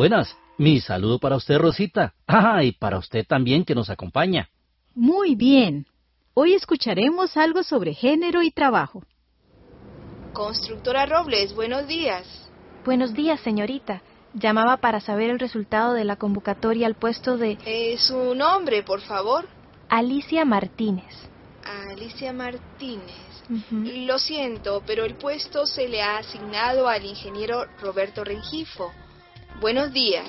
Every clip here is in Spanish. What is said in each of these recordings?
Buenas, mi saludo para usted, Rosita. Ah, y para usted también que nos acompaña. Muy bien. Hoy escucharemos algo sobre género y trabajo. Constructora Robles, buenos días. Buenos días, señorita. Llamaba para saber el resultado de la convocatoria al puesto de... Eh, su nombre, por favor. Alicia Martínez. Alicia Martínez. Lo siento, pero el puesto se le ha asignado al ingeniero Roberto Rengifo. Buenos días.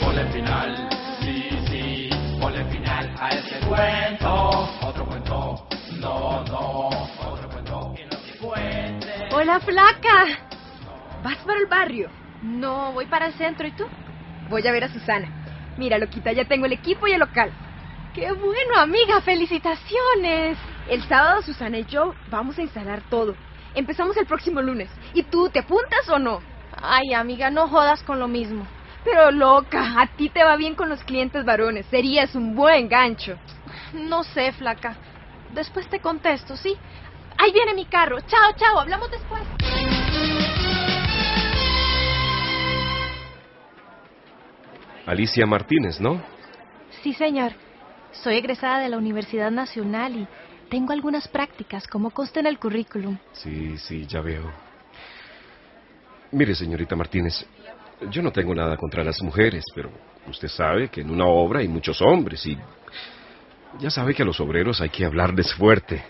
Ponle final, sí, sí, ponle final a este cuento. Otro cuento, no, no, otro cuento que no se cuente. Hola, flaca. ¿Vas para el barrio? No, voy para el centro. ¿Y tú? Voy a ver a Susana. Mira, Loquita, ya tengo el equipo y el local. ¡Qué bueno, amiga! ¡Felicitaciones! El sábado Susana y yo vamos a instalar todo. Empezamos el próximo lunes. ¿Y tú te apuntas o no? Ay, amiga, no jodas con lo mismo. Pero loca, a ti te va bien con los clientes varones. Serías un buen gancho. No sé, flaca. Después te contesto, ¿sí? Ahí viene mi carro. Chao, chao. Hablamos después. Alicia Martínez, ¿no? Sí, señor. Soy egresada de la Universidad Nacional y tengo algunas prácticas, como consta en el currículum. Sí, sí, ya veo. Mire, señorita Martínez, yo no tengo nada contra las mujeres, pero usted sabe que en una obra hay muchos hombres y ya sabe que a los obreros hay que hablarles fuerte.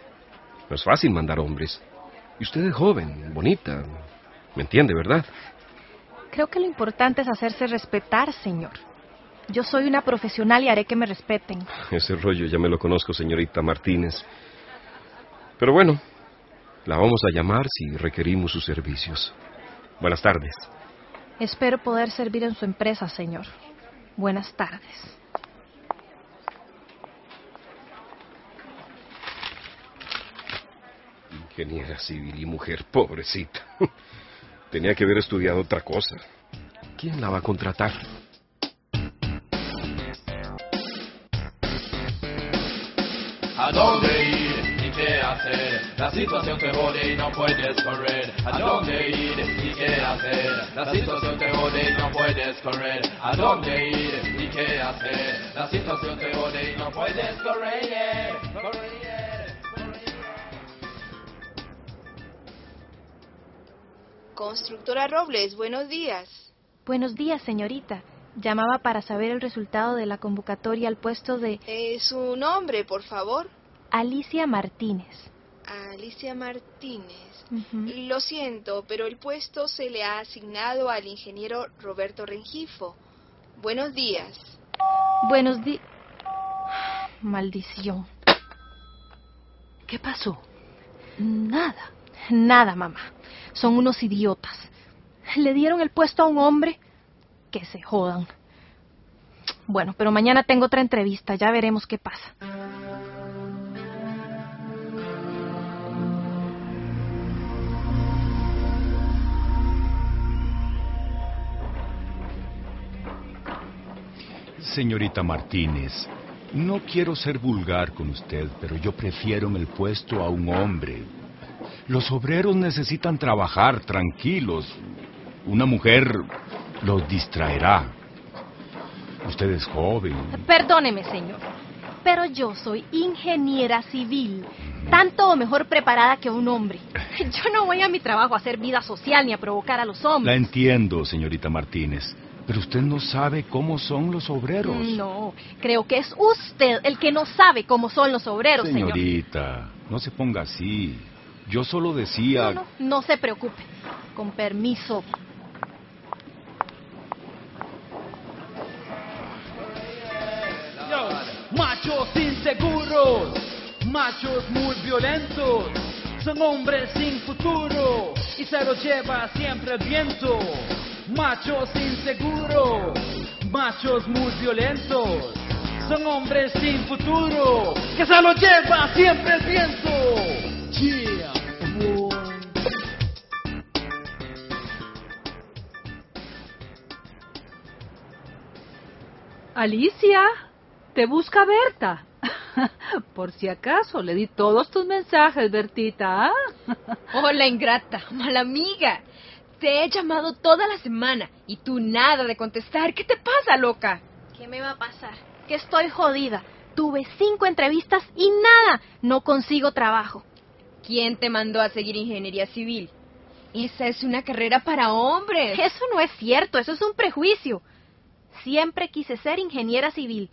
No es fácil mandar hombres. Y usted es joven, bonita. ¿Me entiende, verdad? Creo que lo importante es hacerse respetar, señor. Yo soy una profesional y haré que me respeten. Ese rollo ya me lo conozco, señorita Martínez. Pero bueno, la vamos a llamar si requerimos sus servicios. Buenas tardes. Espero poder servir en su empresa, señor. Buenas tardes. Ingeniera civil y mujer, pobrecita. Tenía que haber estudiado otra cosa. ¿Quién la va a contratar? ¿A dónde hacer? La situación te jode y no puedes correr. ¿A dónde ir y qué hacer? La situación te jode y no puedes correr. ¿A dónde ir y qué hacer? La situación te jode y no puedes correr. Correr. Constructora Robles, buenos días. Buenos días, señorita. Llamaba para saber el resultado de la convocatoria al puesto de... Eh, su nombre, por favor. Alicia Martínez. Alicia Martínez. Lo siento, pero el puesto se le ha asignado al ingeniero Roberto Rengifo. Buenos días. Buenos días. Maldición. ¿Qué pasó? Nada. Nada, mamá. Son unos idiotas. Le dieron el puesto a un hombre que se jodan. Bueno, pero mañana tengo otra entrevista, ya veremos qué pasa. Señorita Martínez, no quiero ser vulgar con usted, pero yo prefiero en el puesto a un hombre. Los obreros necesitan trabajar tranquilos. Una mujer los distraerá. Usted es joven. Perdóneme, señor, pero yo soy ingeniera civil, tanto o mejor preparada que un hombre. Yo no voy a mi trabajo a hacer vida social ni a provocar a los La hombres. entiendo, señorita Martínez, pero usted no sabe cómo son los obreros. No, creo que es usted el que no sabe cómo son los obreros, señor. Señorita, no se ponga así. Yo solo decía... No, no, no se preocupe. Con permiso. Machos inseguros, machos muy violentos, Son hombres sin futuro y se lo lleva siempre el viento. Machos inseguros, machos muy violentos. Son hombres sin futuro que se lo lleva siempre el viento. Yeah, boy. Alicia, te busca Berta. Por si acaso, le di todos tus mensajes, Bertita. ¿ah? Hola, ingrata, mala amiga. Te he llamado toda la semana y tú nada de contestar. ¿Qué te pasa, loca? ¿Qué me va a pasar? Que estoy jodida. Tuve cinco entrevistas y nada. No consigo trabajo. ¿Quién te mandó a seguir ingeniería civil? Esa es una carrera para hombres. Eso no es cierto, eso es un prejuicio. Siempre quise ser ingeniera civil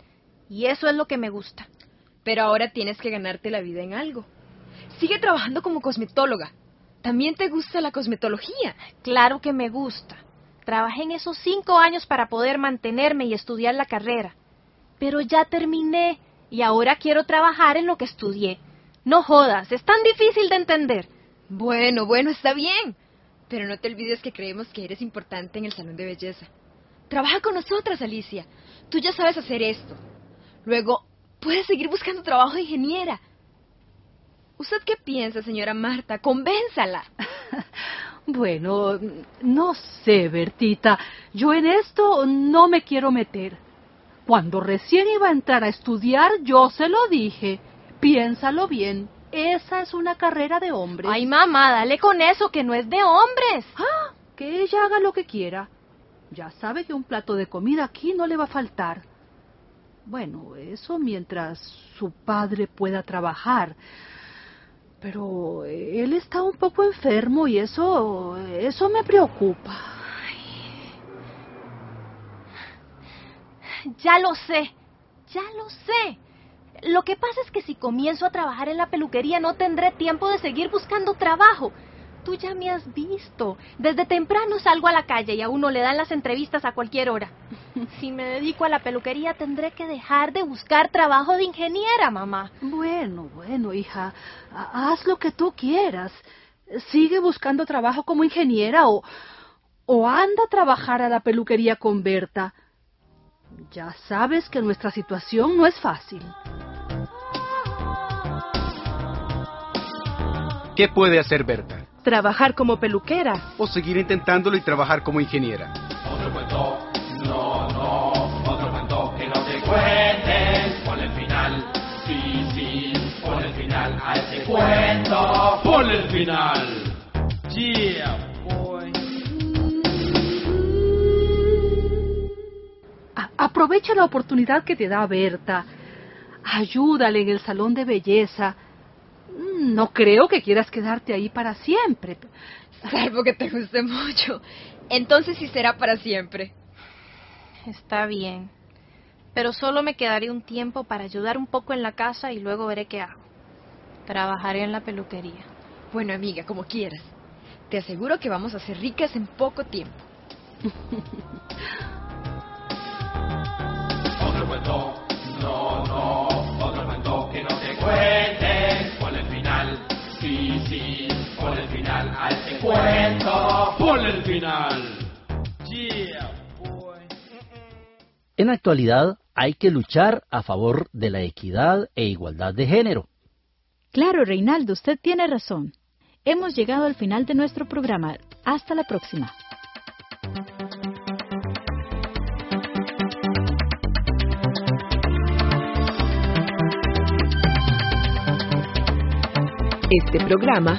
y eso es lo que me gusta. Pero ahora tienes que ganarte la vida en algo. Sigue trabajando como cosmetóloga. ¿También te gusta la cosmetología? Claro que me gusta. Trabajé en esos cinco años para poder mantenerme y estudiar la carrera. Pero ya terminé y ahora quiero trabajar en lo que estudié. No jodas, es tan difícil de entender. Bueno, bueno, está bien. Pero no te olvides que creemos que eres importante en el salón de belleza. Trabaja con nosotras, Alicia. Tú ya sabes hacer esto. Luego, puedes seguir buscando trabajo de ingeniera. ¿Usted qué piensa, señora Marta? Convénzala. Bueno, no sé, Bertita. Yo en esto no me quiero meter. Cuando recién iba a entrar a estudiar, yo se lo dije. Piénsalo bien. Esa es una carrera de hombres. Ay, mamá, dale con eso, que no es de hombres. Ah, que ella haga lo que quiera. Ya sabe que un plato de comida aquí no le va a faltar. Bueno, eso mientras su padre pueda trabajar. Pero él está un poco enfermo y eso, eso me preocupa. Ya lo sé, ya lo sé. Lo que pasa es que si comienzo a trabajar en la peluquería no tendré tiempo de seguir buscando trabajo. Tú ya me has visto. Desde temprano salgo a la calle y a uno le dan las entrevistas a cualquier hora. Si me dedico a la peluquería tendré que dejar de buscar trabajo de ingeniera, mamá. Bueno, bueno, hija, haz lo que tú quieras. Sigue buscando trabajo como ingeniera o, o anda a trabajar a la peluquería con Berta. Ya sabes que nuestra situación no es fácil. ¿Qué puede hacer Berta? Trabajar como peluquera. O seguir intentándolo y trabajar como ingeniera. Otro cuento, no, no, otro cuento que no te cuentes. Ponle el final, sí, sí, ponle el final a este cuento. Ponle el final. Yeah, boy. A- aprovecha la oportunidad que te da Berta. Ayúdale en el salón de belleza. No creo que quieras quedarte ahí para siempre. Salvo que te guste mucho. Entonces sí será para siempre. Está bien. Pero solo me quedaré un tiempo para ayudar un poco en la casa y luego veré qué hago. Trabajaré en la peluquería. Bueno, amiga, como quieras. Te aseguro que vamos a ser ricas en poco tiempo. cuento. Ponle el final. Yeah, boy. En la actualidad hay que luchar a favor de la equidad e igualdad de género. Claro, Reinaldo, usted tiene razón. Hemos llegado al final de nuestro programa. Hasta la próxima. Este programa